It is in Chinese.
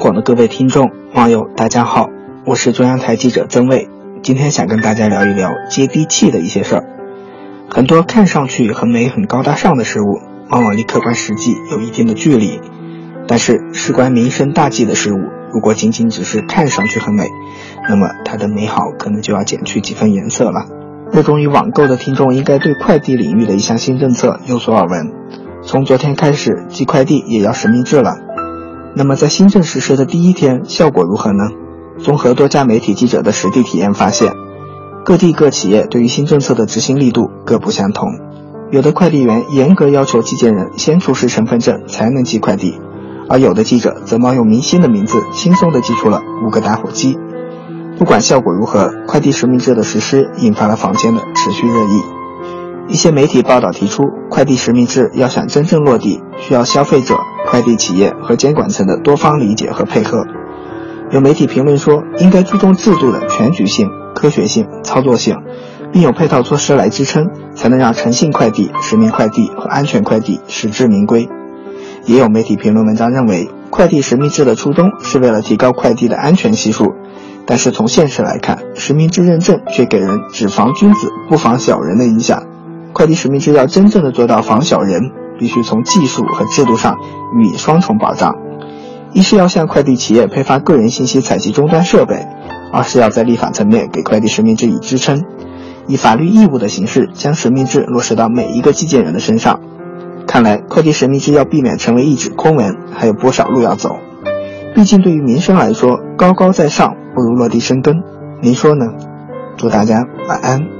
广的各位听众、网友，大家好，我是中央台记者曾卫，今天想跟大家聊一聊接地气的一些事儿。很多看上去很美、很高大上的事物，往往离客观实际有一定的距离。但是，事关民生大计的事物，如果仅仅只是看上去很美，那么它的美好可能就要减去几分颜色了。热衷于网购的听众应该对快递领域的一项新政策有所耳闻，从昨天开始，寄快递也要实名制了。那么在新政实施的第一天，效果如何呢？综合多家媒体记者的实地体验发现，各地各企业对于新政策的执行力度各不相同。有的快递员严格要求寄件人先出示身份证才能寄快递，而有的记者则冒用明星的名字，轻松地寄出了五个打火机。不管效果如何，快递实名制的实施引发了坊间的持续热议。一些媒体报道提出，快递实名制要想真正落地，需要消费者。快递企业和监管层的多方理解和配合，有媒体评论说，应该注重制度的全局性、科学性、操作性，并有配套措施来支撑，才能让诚信快递、实名快递和安全快递实至名归。也有媒体评论文章认为，快递实名制的初衷是为了提高快递的安全系数，但是从现实来看，实名制认证却给人只防君子不防小人的影响。快递实名制要真正的做到防小人。必须从技术和制度上予以双重保障，一是要向快递企业配发个人信息采集终端设备，二是要在立法层面给快递实名制以支撑，以法律义务的形式将实名制落实到每一个寄件人的身上。看来快递实名制要避免成为一纸空文，还有不少路要走。毕竟对于民生来说，高高在上不如落地生根。您说呢？祝大家晚安。